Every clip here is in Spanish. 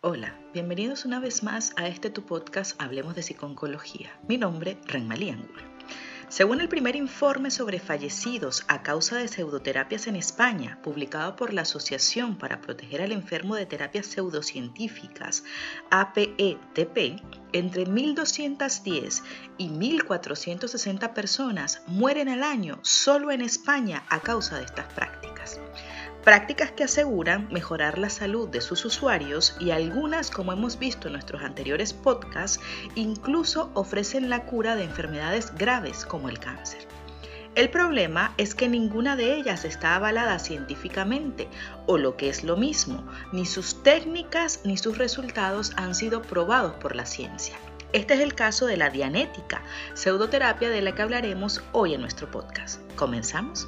Hola, bienvenidos una vez más a este tu podcast Hablemos de Psiconcología. Mi nombre, Renmalí Angulo. Según el primer informe sobre fallecidos a causa de pseudoterapias en España, publicado por la Asociación para Proteger al Enfermo de Terapias Pseudocientíficas, APETP, entre 1.210 y 1.460 personas mueren al año solo en España a causa de estas prácticas prácticas que aseguran mejorar la salud de sus usuarios y algunas, como hemos visto en nuestros anteriores podcasts, incluso ofrecen la cura de enfermedades graves como el cáncer. El problema es que ninguna de ellas está avalada científicamente, o lo que es lo mismo, ni sus técnicas ni sus resultados han sido probados por la ciencia. Este es el caso de la dianética, pseudoterapia de la que hablaremos hoy en nuestro podcast. ¿Comenzamos?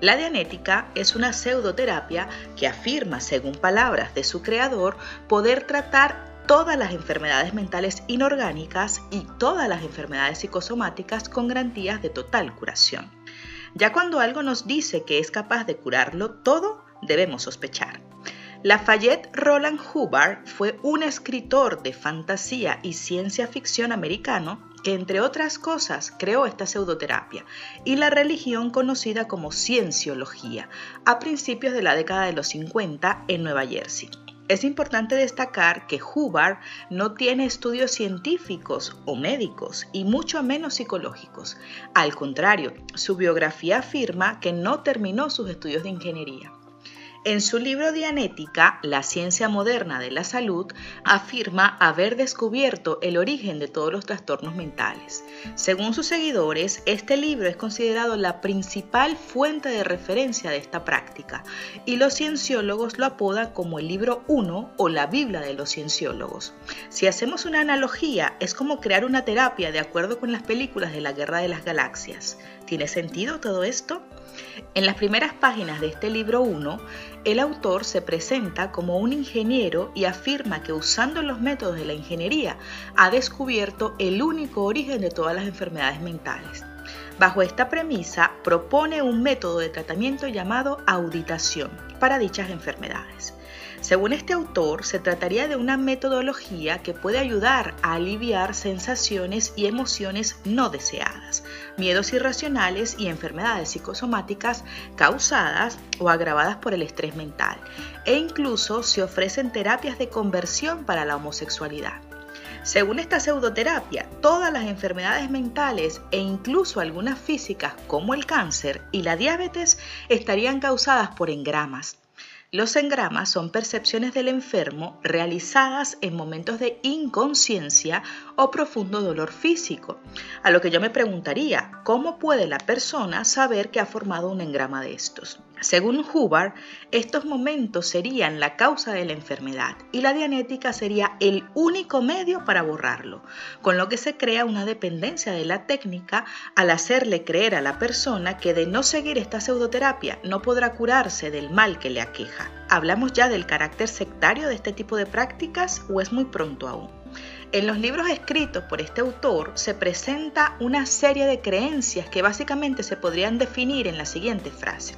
La dianética es una pseudoterapia que afirma, según palabras de su creador, poder tratar todas las enfermedades mentales inorgánicas y todas las enfermedades psicosomáticas con garantías de total curación. Ya cuando algo nos dice que es capaz de curarlo todo, debemos sospechar. Lafayette Roland Hubbard fue un escritor de fantasía y ciencia ficción americano que entre otras cosas creó esta pseudoterapia y la religión conocida como cienciología a principios de la década de los 50 en Nueva Jersey. Es importante destacar que Hubbard no tiene estudios científicos o médicos y mucho menos psicológicos. Al contrario, su biografía afirma que no terminó sus estudios de ingeniería. En su libro Dianética, La ciencia moderna de la salud, afirma haber descubierto el origen de todos los trastornos mentales. Según sus seguidores, este libro es considerado la principal fuente de referencia de esta práctica y los cienciólogos lo apodan como el libro 1 o la Biblia de los cienciólogos. Si hacemos una analogía, es como crear una terapia de acuerdo con las películas de la Guerra de las Galaxias. ¿Tiene sentido todo esto? En las primeras páginas de este libro 1, el autor se presenta como un ingeniero y afirma que usando los métodos de la ingeniería ha descubierto el único origen de todas las enfermedades mentales. Bajo esta premisa, propone un método de tratamiento llamado auditación para dichas enfermedades. Según este autor, se trataría de una metodología que puede ayudar a aliviar sensaciones y emociones no deseadas, miedos irracionales y enfermedades psicosomáticas causadas o agravadas por el estrés mental, e incluso se ofrecen terapias de conversión para la homosexualidad. Según esta pseudoterapia, todas las enfermedades mentales e incluso algunas físicas como el cáncer y la diabetes estarían causadas por engramas, los engramas son percepciones del enfermo realizadas en momentos de inconsciencia o profundo dolor físico. A lo que yo me preguntaría, ¿cómo puede la persona saber que ha formado un engrama de estos? Según Hubbard, estos momentos serían la causa de la enfermedad y la dianética sería el único medio para borrarlo, con lo que se crea una dependencia de la técnica al hacerle creer a la persona que de no seguir esta pseudoterapia no podrá curarse del mal que le aqueja. ¿Hablamos ya del carácter sectario de este tipo de prácticas o es muy pronto aún? En los libros escritos por este autor se presenta una serie de creencias que básicamente se podrían definir en la siguiente frase.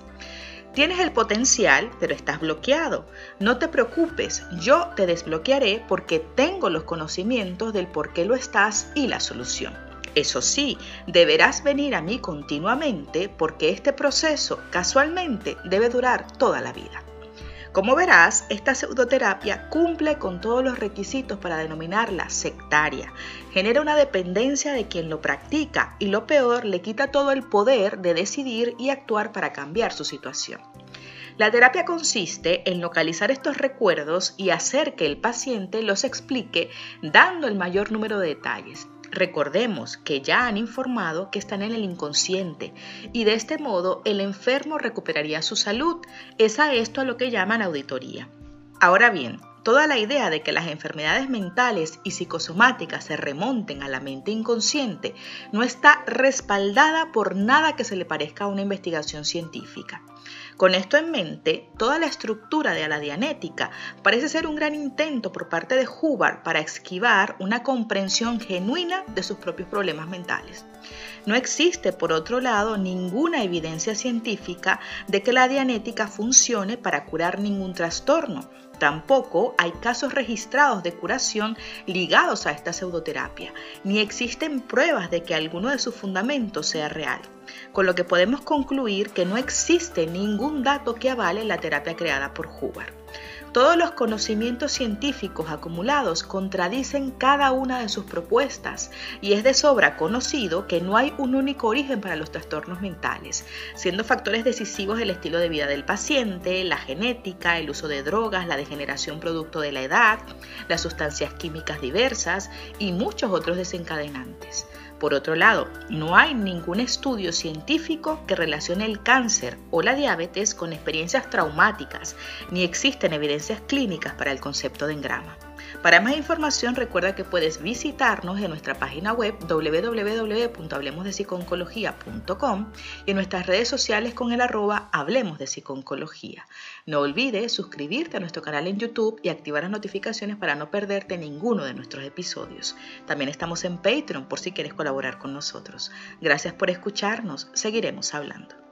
Tienes el potencial, pero estás bloqueado. No te preocupes, yo te desbloquearé porque tengo los conocimientos del por qué lo estás y la solución. Eso sí, deberás venir a mí continuamente porque este proceso casualmente debe durar toda la vida. Como verás, esta pseudoterapia cumple con todos los requisitos para denominarla sectaria. Genera una dependencia de quien lo practica y lo peor, le quita todo el poder de decidir y actuar para cambiar su situación. La terapia consiste en localizar estos recuerdos y hacer que el paciente los explique dando el mayor número de detalles. Recordemos que ya han informado que están en el inconsciente y de este modo el enfermo recuperaría su salud. Es a esto a lo que llaman auditoría. Ahora bien, toda la idea de que las enfermedades mentales y psicosomáticas se remonten a la mente inconsciente no está respaldada por nada que se le parezca a una investigación científica. Con esto en mente, toda la estructura de la dianética parece ser un gran intento por parte de Hubbard para esquivar una comprensión genuina de sus propios problemas mentales. No existe, por otro lado, ninguna evidencia científica de que la dianética funcione para curar ningún trastorno. Tampoco hay casos registrados de curación ligados a esta pseudoterapia, ni existen pruebas de que alguno de sus fundamentos sea real, con lo que podemos concluir que no existe ningún dato que avale la terapia creada por Hubbard. Todos los conocimientos científicos acumulados contradicen cada una de sus propuestas y es de sobra conocido que no hay un único origen para los trastornos mentales, siendo factores decisivos el estilo de vida del paciente, la genética, el uso de drogas, la degeneración producto de la edad, las sustancias químicas diversas y muchos otros desencadenantes. Por otro lado, no hay ningún estudio científico que relacione el cáncer o la diabetes con experiencias traumáticas, ni existen evidencias clínicas para el concepto de engrama. Para más información recuerda que puedes visitarnos en nuestra página web www.hablemosdepsiconcología.com y en nuestras redes sociales con el arroba Hablemos de Psiconcología. No olvides suscribirte a nuestro canal en YouTube y activar las notificaciones para no perderte ninguno de nuestros episodios. También estamos en Patreon por si quieres colaborar con nosotros. Gracias por escucharnos, seguiremos hablando.